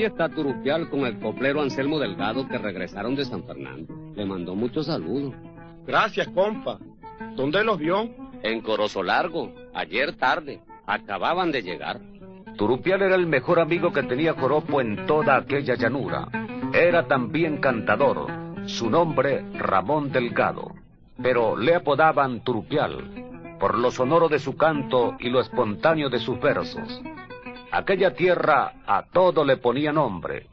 Ahí está Turupial con el coplero Anselmo Delgado que regresaron de San Fernando. Le mandó muchos saludos. Gracias, compa. ¿Dónde los vio? En Corozo Largo, ayer tarde. Acababan de llegar. Turupial era el mejor amigo que tenía Joropo en toda aquella llanura. Era también cantador. Su nombre, Ramón Delgado. Pero le apodaban Turupial por lo sonoro de su canto y lo espontáneo de sus versos. Aquella tierra a todo le ponía nombre.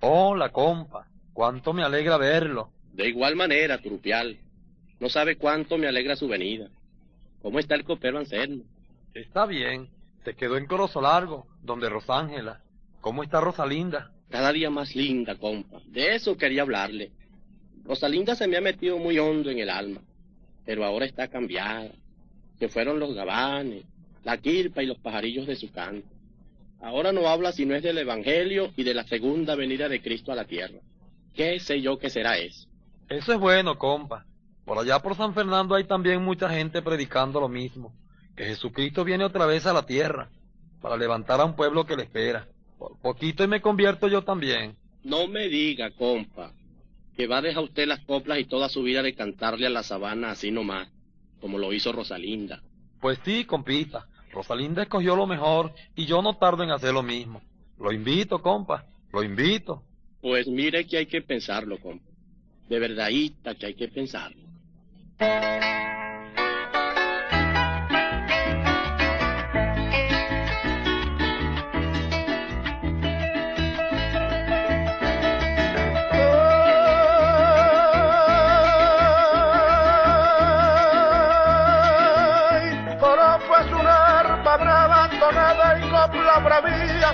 Hola, compa. Cuánto me alegra verlo. De igual manera, Turupial. No sabe cuánto me alegra su venida. ¿Cómo está el copero Anselmo? Está bien. Se quedó en Corozo Largo, donde Rosángela. ¿Cómo está Rosalinda? Cada día más linda, compa. De eso quería hablarle. Rosalinda se me ha metido muy hondo en el alma, pero ahora está cambiada. Se fueron los gabanes, la quilpa y los pajarillos de su canto. Ahora no habla sino es del Evangelio y de la segunda venida de Cristo a la tierra. ¿Qué sé yo qué será eso? Eso es bueno, compa. Por allá por San Fernando hay también mucha gente predicando lo mismo. Que Jesucristo viene otra vez a la tierra para levantar a un pueblo que le espera. Por poquito y me convierto yo también. No me diga, compa, que va a dejar usted las coplas y toda su vida de cantarle a la sabana así nomás, como lo hizo Rosalinda. Pues sí, compita. Rosalinda escogió lo mejor y yo no tardo en hacer lo mismo. Lo invito, compa. Lo invito. Pues mire que hay que pensarlo, compa. De verdadita que hay que pensarlo.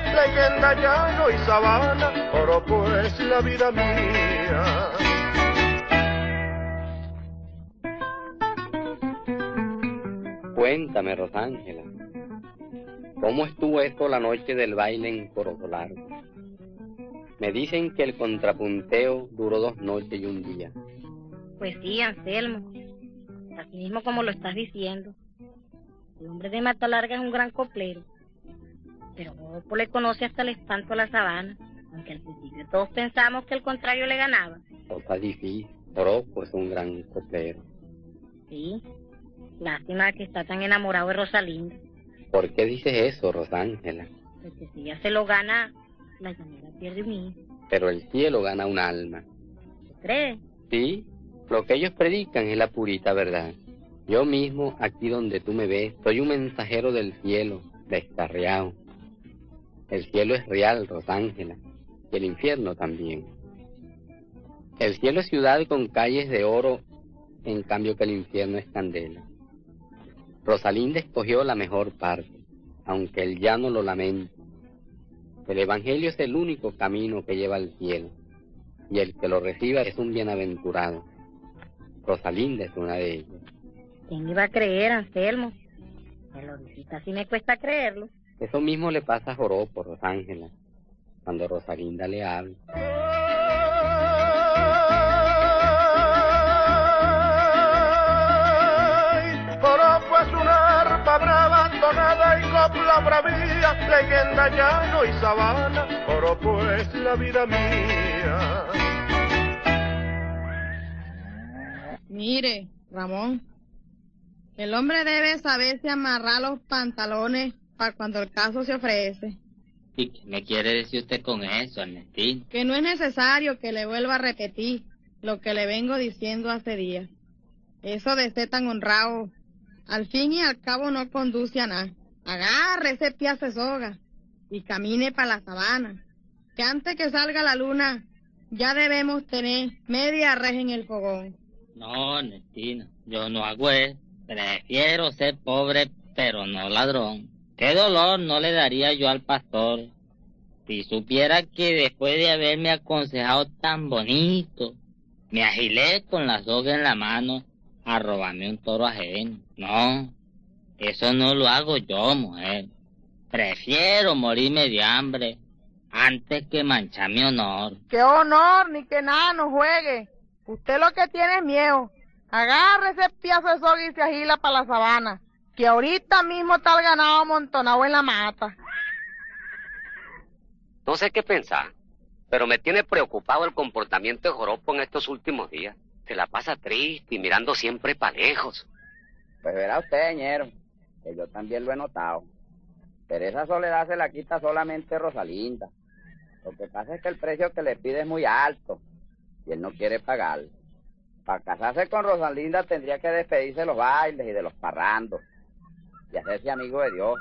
Leyenda llano y sabana. Coropo es la vida mía. Cuéntame, Rosángela. ¿Cómo estuvo esto la noche del baile en Corozo Largo? Me dicen que el contrapunteo duró dos noches y un día. Pues sí, Anselmo. Así mismo como lo estás diciendo. El hombre de Mata Larga es un gran coplero. Pero Oropo le conoce hasta el espanto a la sabana. Aunque al principio todos pensamos que el contrario le ganaba. Cosa difícil. Oropo es un gran coplero. Sí. Lástima que está tan enamorado de Rosalinda. ¿Por qué dices eso, Rosángela? Porque si ella se lo gana, la llanera pierde un hijo. Pero el cielo gana un alma. ¿Tú crees? Sí, lo que ellos predican es la purita verdad. Yo mismo, aquí donde tú me ves, soy un mensajero del cielo, descarriado. El cielo es real, Rosángela, y el infierno también. El cielo es ciudad con calles de oro, en cambio que el infierno es candela. Rosalinda escogió la mejor parte, aunque él ya no lo lamenta. El Evangelio es el único camino que lleva al cielo, y el que lo reciba es un bienaventurado. Rosalinda es una de ellas. ¿Quién iba a creer, Anselmo? Me lo dices así me cuesta creerlo. Eso mismo le pasa a Joropo, Rosángela, cuando Rosalinda le habla. Ay, Coropo es una arpa brava, abandonada y copla bravía, leyenda llano y sabana. Coropo es la vida mía. Mire, Ramón, el hombre debe saberse amarrar los pantalones para cuando el caso se ofrece. ¿Y qué me quiere decir usted con eso, Ernestín? Que no es necesario que le vuelva a repetir lo que le vengo diciendo hace días. Eso de ser tan honrado, al fin y al cabo no conduce a nada. Agarre ese pie soga y camine para la sabana. Que antes que salga la luna ya debemos tener media res en el fogón. No, Ernestina, yo no hago eso. Prefiero ser pobre pero no ladrón. ¿Qué dolor no le daría yo al pastor si supiera que después de haberme aconsejado tan bonito, me agilé con la soga en la mano a robarme un toro ajeno? No, eso no lo hago yo, mujer. Prefiero morirme de hambre antes que manchar mi honor. ¡Qué honor! Ni que nada no juegue. Usted lo que tiene es miedo. Agarre ese piazo de soga y se agila para la sabana. Que ahorita mismo está el ganado amontonado en la mata. No sé qué pensar, pero me tiene preocupado el comportamiento de Joropo en estos últimos días. Se la pasa triste y mirando siempre para lejos. Pues verá usted, ñero, que yo también lo he notado. Pero esa soledad se la quita solamente Rosalinda. Lo que pasa es que el precio que le pide es muy alto y él no quiere pagarlo. Para casarse con Rosalinda tendría que despedirse de los bailes y de los parrandos y hacerse amigo de Dios.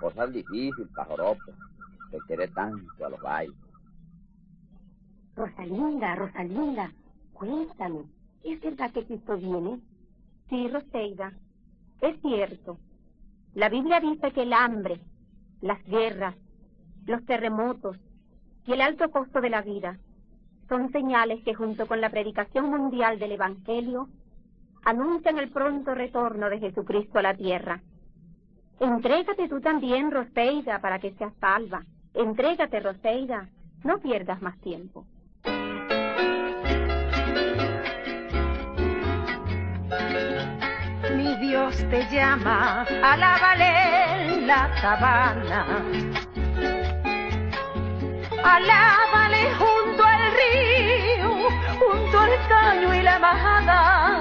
Cosa difícil para Joropo, que quiere tanto a los bailes. Rosalinda, Rosalinda, cuéntame, ¿es verdad que Cristo viene? Sí, Roseida, es cierto. La Biblia dice que el hambre, las guerras, los terremotos y el alto costo de la vida son señales que junto con la predicación mundial del Evangelio anuncian el pronto retorno de Jesucristo a la tierra. Entrégate tú también, Roseida, para que seas salva. Entrégate, Roseida. No pierdas más tiempo. Mi Dios te llama, alábale en la sabana. Alábale junto al río, junto al caño y la majada.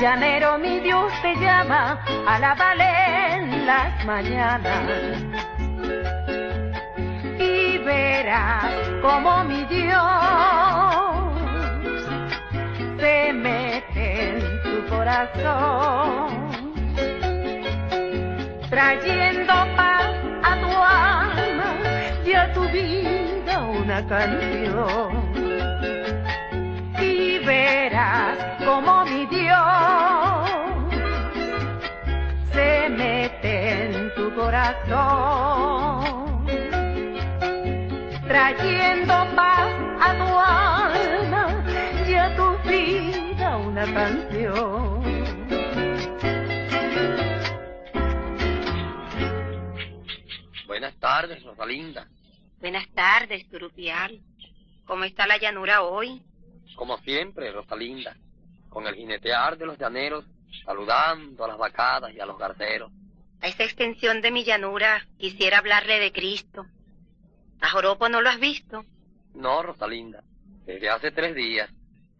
Llanero, mi Dios te llama, alábale en las mañanas. Y verás como mi Dios se mete en tu corazón, trayendo paz a tu alma y a tu vida una canción. Como mi Dios se mete en tu corazón, trayendo paz a tu alma y a tu vida una canción. Buenas tardes, Rosalinda. Buenas tardes, Turupial. ¿Cómo está la llanura hoy? Como siempre, Rosalinda, con el jinetear de los llaneros, saludando a las vacadas y a los garceros. A esta extensión de mi llanura quisiera hablarle de Cristo. ¿A Joropo no lo has visto? No, Rosalinda, desde hace tres días.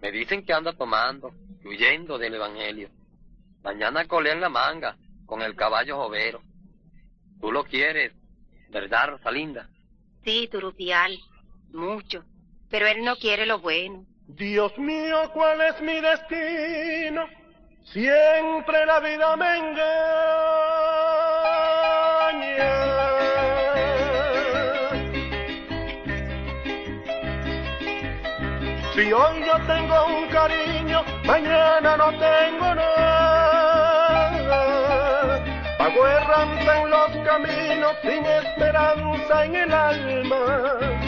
Me dicen que anda tomando y huyendo del Evangelio. Mañana colé en la manga con el caballo jovero. Tú lo quieres, ¿verdad, Rosalinda? Sí, Turupial, mucho. Pero él no quiere lo bueno. Dios mío, ¿cuál es mi destino? Siempre la vida me engaña. Si hoy yo tengo un cariño, mañana no tengo nada. Pago errante en los caminos sin esperanza en el alma.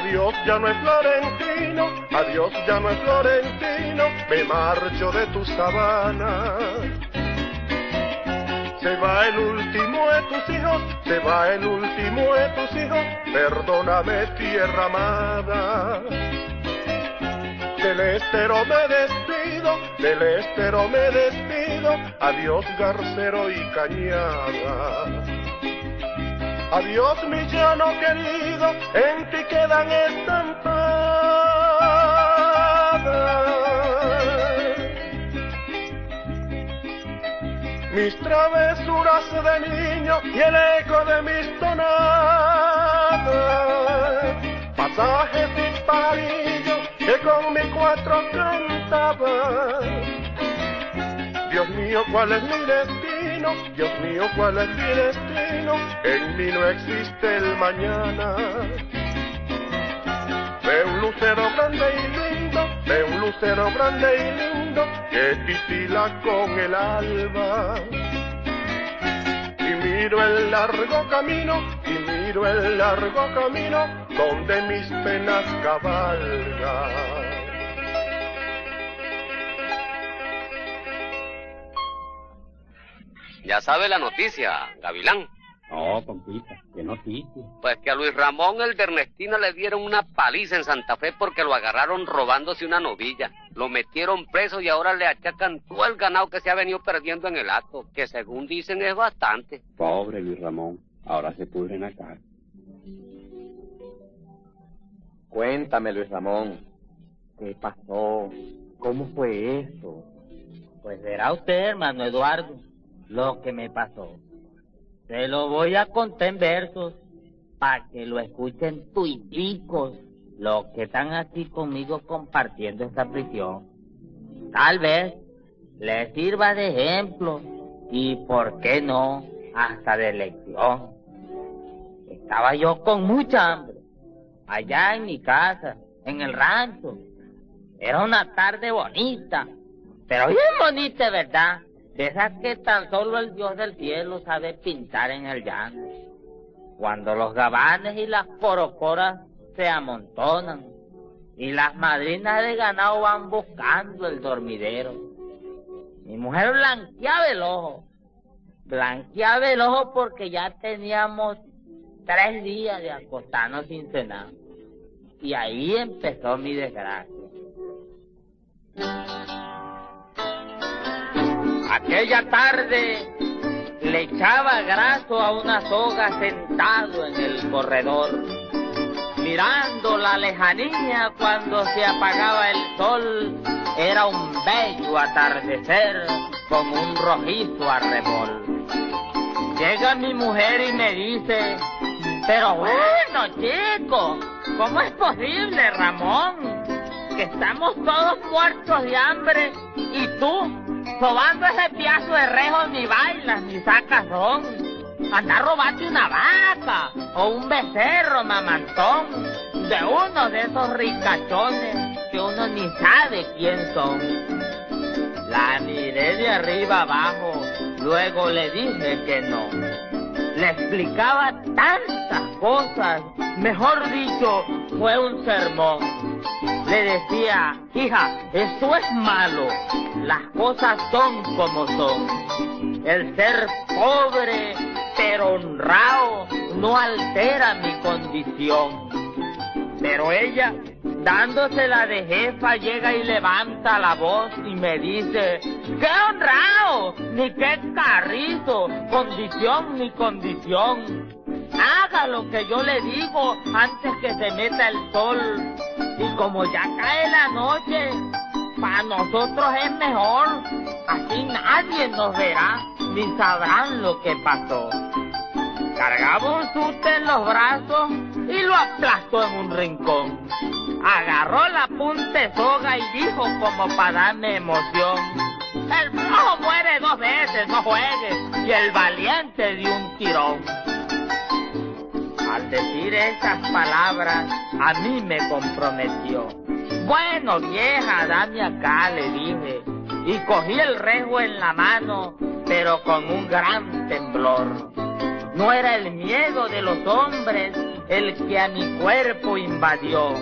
Adiós ya no es Florentino, adiós ya no es Florentino, me marcho de tu sabana. Se va el último de tus hijos, se va el último de tus hijos, perdóname tierra amada. Del estero me despido, del estero me despido, adiós garcero y cañada. Adiós mi llano querido, en ti quedan estampadas. Mis travesuras de niño y el eco de mis tonadas. Pasajes y que con mi cuatro cantaban. Dios mío, ¿cuál es mi destino? Dios mío, ¿cuál es mi destino? En mí no existe el mañana. Ve un lucero grande y lindo, ve un lucero grande y lindo que titila con el alba. miro el largo camino, y miro el largo camino donde mis penas cabalgan. Ya sabe la noticia, Gavilán. No, compita, qué noticia. Pues que a Luis Ramón el de Ernestina le dieron una paliza en Santa Fe porque lo agarraron robándose una novilla. Lo metieron preso y ahora le achacan todo el ganado que se ha venido perdiendo en el acto, que según dicen es bastante. Pobre Luis Ramón, ahora se pudre en la cara. Cuéntame, Luis Ramón, ¿qué pasó? ¿Cómo fue eso? Pues verá usted, hermano Eduardo, lo que me pasó. Se lo voy a contar en versos para que lo escuchen tuiticos, los que están aquí conmigo compartiendo esta prisión. Tal vez les sirva de ejemplo y, ¿por qué no?, hasta de lección. Estaba yo con mucha hambre, allá en mi casa, en el rancho. Era una tarde bonita, pero bien bonita, ¿verdad? Esas que tan solo el Dios del cielo sabe pintar en el llano. Cuando los gabanes y las corocoras se amontonan y las madrinas de ganado van buscando el dormidero. Mi mujer blanqueaba el ojo, blanqueaba el ojo porque ya teníamos tres días de acostarnos sin cenar. Y ahí empezó mi desgracia. Aquella tarde le echaba graso a una soga sentado en el corredor, mirando la lejanía cuando se apagaba el sol. Era un bello atardecer con un rojizo arrebol. Llega mi mujer y me dice, pero bueno chico, ¿cómo es posible Ramón? Que estamos todos muertos de hambre y tú Robando ese piazo de rejo ni bailas ni sacas ron. Anda robando una vaca o un becerro mamantón de uno de esos ricachones que uno ni sabe quién son. La miré de arriba abajo, luego le dije que no. Le explicaba tantas cosas, mejor dicho, fue un sermón le decía, hija, eso es malo, las cosas son como son. El ser pobre pero honrado no altera mi condición. Pero ella, dándosela de jefa, llega y levanta la voz y me dice, ¡qué honrado! Ni qué carrizo, condición ni condición. Haga lo que yo le digo antes que se meta el sol. Y como ya cae la noche, para nosotros es mejor. Así nadie nos verá ni sabrán lo que pasó. Cargaba un suste en los brazos y lo aplastó en un rincón. Agarró la punta soga y dijo como para darme emoción. El flojo muere dos veces, no juegues, y el valiente de un tirón. Al decir esas palabras, a mí me comprometió. Bueno, vieja, dame acá, le dije, y cogí el rejo en la mano, pero con un gran temblor. No era el miedo de los hombres el que a mi cuerpo invadió,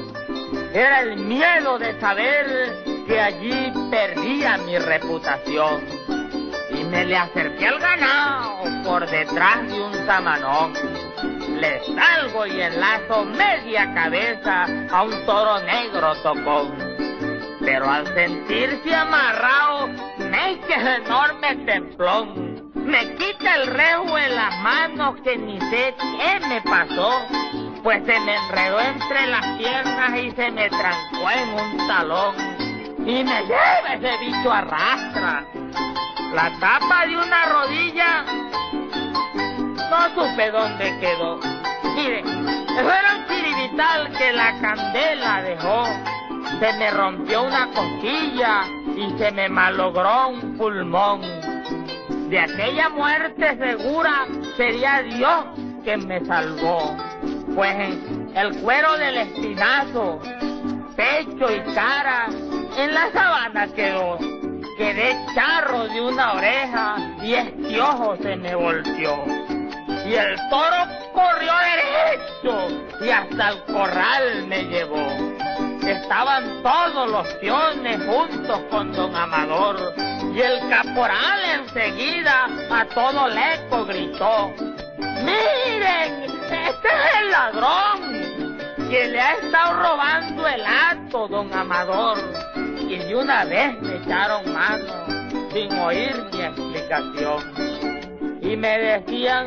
era el miedo de saber que allí perdía mi reputación. Y me le acerqué al ganado por detrás de un samanón le salgo y enlazo media cabeza a un toro negro tocón. Pero al sentirse amarrado, me echa enorme templón. Me quita el rejo en las manos que ni sé qué me pasó. Pues se me enredó entre las piernas y se me trancó en un talón. Y me lleva ese bicho arrastra. La tapa de una rodilla no supe dónde quedó. Mire, un chiribital que la candela dejó. Se me rompió una costilla y se me malogró un pulmón. De aquella muerte segura sería Dios que me salvó. Pues el cuero del espinazo, pecho y cara, en la sabana quedó. Quedé charro de una oreja y este ojo se me volteó. Y el toro corrió derecho y hasta el corral me llevó. Estaban todos los peones juntos con don Amador y el caporal enseguida a todo leco gritó. ¡Miren! ¡Este es el ladrón! Que le ha estado robando el acto, don Amador. Y de una vez me echaron mano sin oír mi explicación. Y me decían,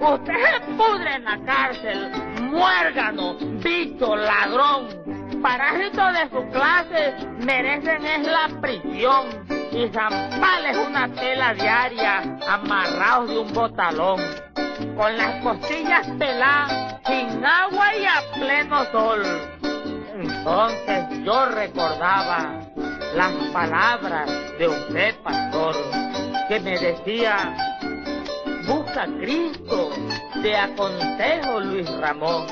usted se pudre en la cárcel, muérgano, bicho, ladrón parásitos de su clase merecen es la prisión y zampales una tela diaria amarrados de un botalón, con las costillas peladas, sin agua y a pleno sol. Entonces yo recordaba las palabras de usted, pastor, que me decía, busca a Cristo, te aconsejo Luis Ramón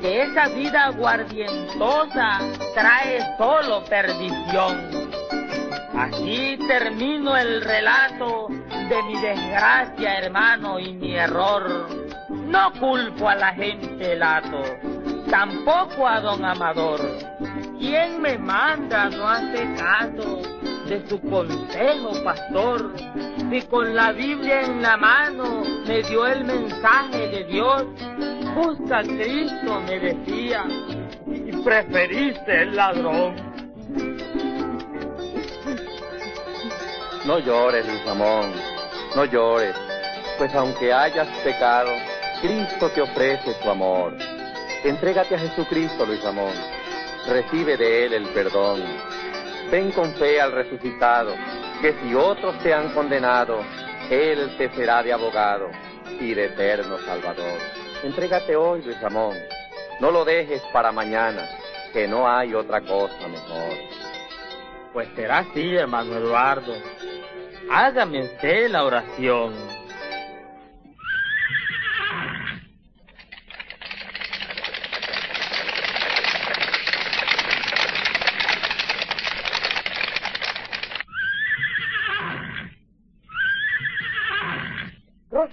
que esa vida aguardientosa trae solo perdición. Así termino el relato de mi desgracia, hermano, y mi error. No culpo a la gente lato, tampoco a don Amador. ¿Quién me manda no hace caso de su consejo, pastor? Si con la Biblia en la mano me dio el mensaje de Dios, busca a Cristo, me decía, y preferiste el ladrón. No llores, Luis Ramón, no llores, pues aunque hayas pecado, Cristo te ofrece su amor. Entrégate a Jesucristo, Luis Ramón. Recibe de Él el perdón. Ven con fe al resucitado, que si otros te han condenado, Él te será de abogado y de eterno Salvador. Entrégate hoy, Luis Ramón. No lo dejes para mañana, que no hay otra cosa mejor. Pues será así, hermano Eduardo. Hágame usted la oración.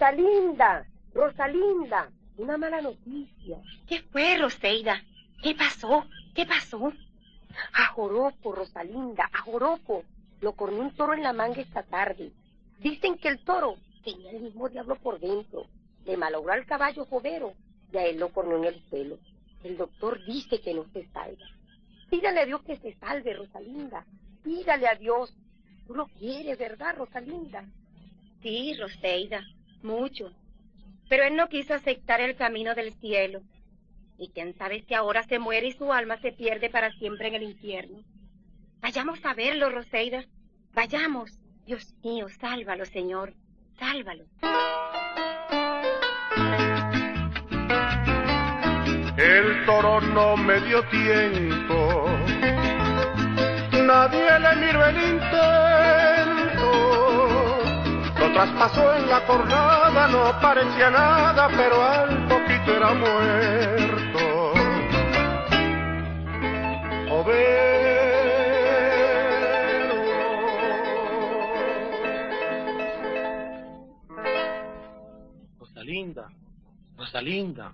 Rosalinda, Rosalinda, una mala noticia. ¿Qué fue, Roseida? ¿Qué pasó? ¿Qué pasó? A Joropo, Rosalinda, a Joropo. Lo corrió un toro en la manga esta tarde. Dicen que el toro tenía el mismo diablo por dentro. Le malogró al caballo jovero y a él lo corrió en el pelo. El doctor dice que no se salva. Pídale a Dios que se salve, Rosalinda. Pídale a Dios. Tú lo quieres, ¿verdad, Rosalinda? Sí, Roseida, mucho. Pero él no quiso aceptar el camino del cielo. Y quién sabe si ahora se muere y su alma se pierde para siempre en el infierno. Vayamos a verlo, Roseida. Vayamos. Dios mío, sálvalo, Señor. Sálvalo. El toro no me dio tiempo. Nadie le miró el intento. Traspasó en la cornada, no parecía nada, pero al poquito era muerto. Rosalinda, Rosalinda,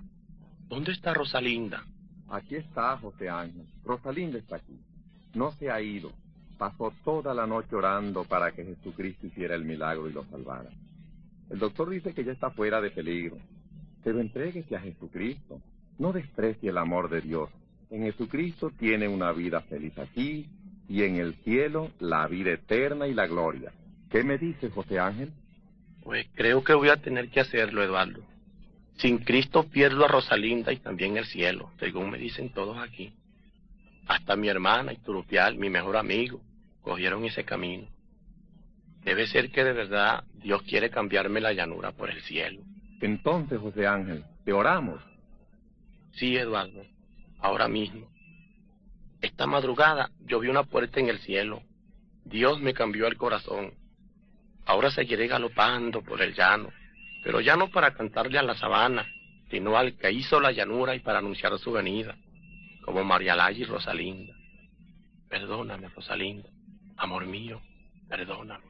¿dónde está Rosalinda? Aquí está José Ángel. Rosalinda está aquí. No se ha ido. Pasó toda la noche orando para que Jesucristo hiciera el milagro y lo salvara. El doctor dice que ya está fuera de peligro. Pero entréguese a Jesucristo. No desprecie el amor de Dios. En Jesucristo tiene una vida feliz aquí y en el cielo la vida eterna y la gloria. ¿Qué me dice José Ángel? Pues creo que voy a tener que hacerlo, Eduardo. Sin Cristo pierdo a Rosalinda y también el cielo, según me dicen todos aquí. Hasta mi hermana y Turupial, mi mejor amigo, cogieron ese camino. Debe ser que de verdad Dios quiere cambiarme la llanura por el cielo. Entonces, José Ángel, te oramos. Sí, Eduardo, ahora mismo. Esta madrugada yo vi una puerta en el cielo. Dios me cambió el corazón. Ahora seguiré galopando por el llano, pero ya no para cantarle a la sabana, sino al que hizo la llanura y para anunciar su venida, como María Laya y Rosalinda. Perdóname, Rosalinda, amor mío, perdóname.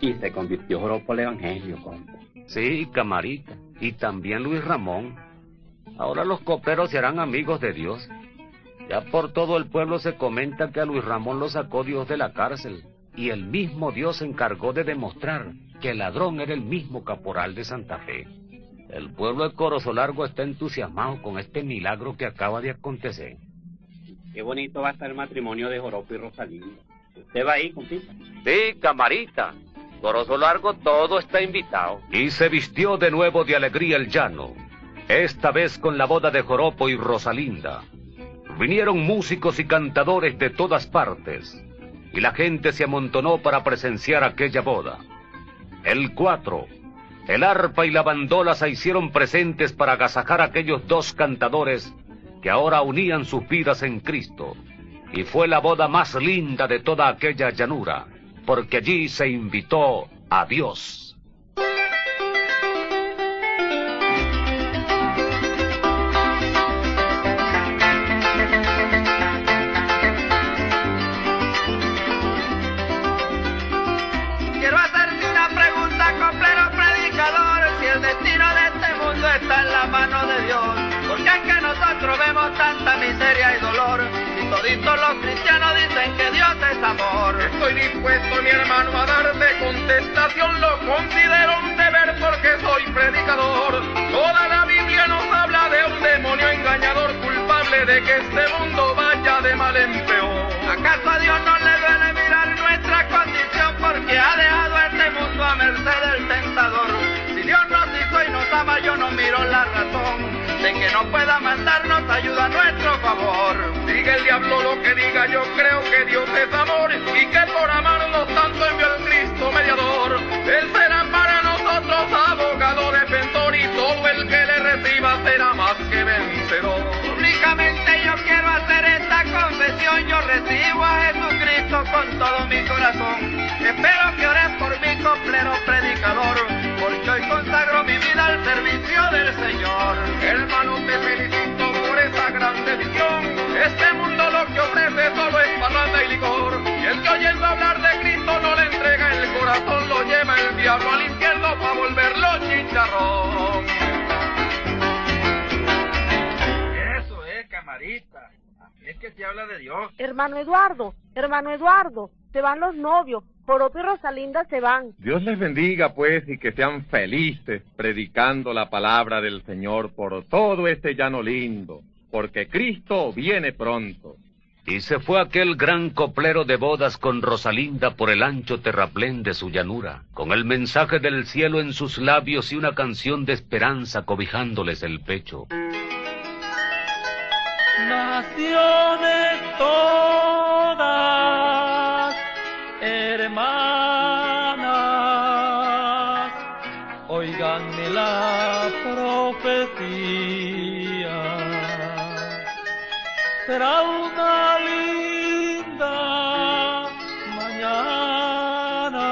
Y se convirtió Joropo al Evangelio, compa. Sí, camarita. Y también Luis Ramón. Ahora los copleros se harán amigos de Dios. Ya por todo el pueblo se comenta que a Luis Ramón lo sacó Dios de la cárcel. Y el mismo Dios se encargó de demostrar que el ladrón era el mismo caporal de Santa Fe. El pueblo de Corozo Largo está entusiasmado con este milagro que acaba de acontecer. Qué bonito va a estar el matrimonio de Joropo y Rosalinda. ¿Usted va ahí, compita? Sí, camarita. Corozo Largo todo está invitado. Y se vistió de nuevo de alegría el llano. Esta vez con la boda de Joropo y Rosalinda. Vinieron músicos y cantadores de todas partes. Y la gente se amontonó para presenciar aquella boda. El cuatro, el arpa y la bandola se hicieron presentes para agasajar a aquellos dos cantadores que ahora unían sus vidas en Cristo. Y fue la boda más linda de toda aquella llanura, porque allí se invitó a Dios. Estoy dispuesto, mi hermano, a darte contestación, lo considero un deber porque soy predicador. Toda la Biblia nos habla de un demonio engañador culpable de que este mundo vaya de mal en peor. ¿Acaso a Dios no le duele mirar nuestra condición porque ha dejado este mundo a merced del tentador? Si Dios nos hizo y nos ama, yo no miro la razón de que no pueda mandarnos ayuda a nuestro favor. Diga el diablo lo que diga, yo creo que Dios es amor y que recibo a Jesucristo con todo mi corazón. Espero que ores por mi coplero predicador, porque hoy consagro mi vida al servicio del Señor. Hermano, te felicito por esa gran decisión. Este mundo lo que ofrece solo es parranda y licor. Y el que oyendo hablar de Cristo no le entrega el corazón, lo lleva el diablo al infierno para volverlo chicharrón. Eso es, camarita. Es que se habla de Dios. Hermano Eduardo, hermano Eduardo, se van los novios. Joropo y Rosalinda se van. Dios les bendiga, pues, y que sean felices predicando la palabra del Señor por todo este llano lindo, porque Cristo viene pronto. Y se fue aquel gran coplero de bodas con Rosalinda por el ancho terraplén de su llanura, con el mensaje del cielo en sus labios y una canción de esperanza cobijándoles el pecho. Naciones todas, hermanas, oiganme la profecía. Será una linda mañana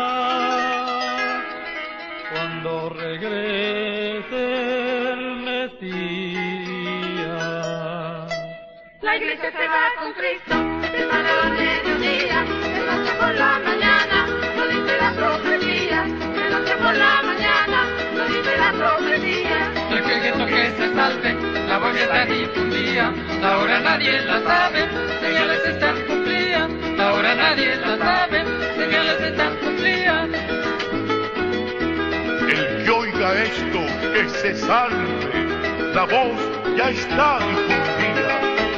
cuando regrese el Mesías. La iglesia se va con Cristo, se para a mediodía, de noche por la mañana, lo dice la profecía, de noche por la mañana, lo dice la profecía. El que viento que se salve, la voz está difundida, la hora nadie la sabe, señales están cumplidas, la hora nadie la sabe, señales están cumplidas. El que oiga esto, que se salve. La voz ya está difundida.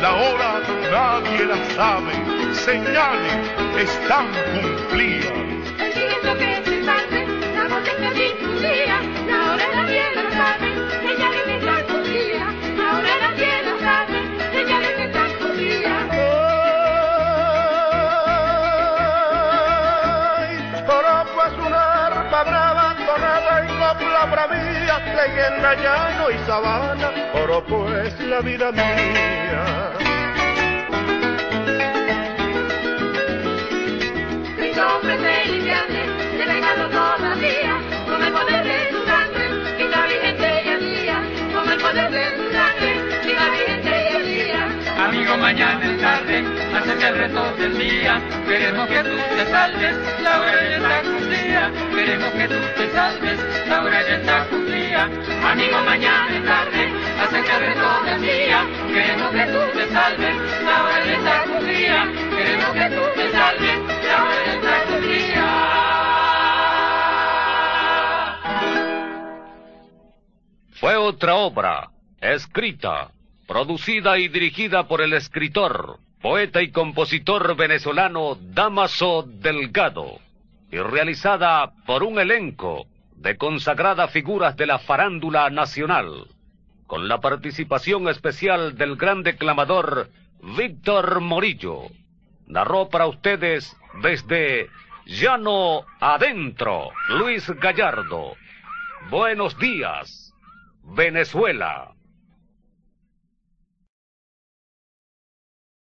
La hora nadie la sabe. Señales están cumplidas. Llano y sabana, Joropo es la vida mía. Cristo ofrece limpiarle, de pecado todavía, con el poder de su sangre, y la Virgen de Elías, con el poder de su sangre, y la Virgen de Elías. Amigo mañana es tarde, hace el reto del día. Queremos que tú te salves, la hora ya está cumplida. Queremos que tú te salves, la hora ya está cumplida. Amigo, mañana es tarde, hace el reto del día. Queremos que tú te salves, la hora ya está cumplida. Queremos que tú te salves, la hora ya está cumplida. Fue otra obra, escrita, producida y dirigida por el escritor, poeta y compositor venezolano Damaso Delgado, y realizada por un elenco de consagradas figuras de la farándula nacional, con la participación especial del gran declamador Víctor Morillo. Narró para ustedes desde Llano Adentro, Luis Gallardo. Buenos días. Venezuela.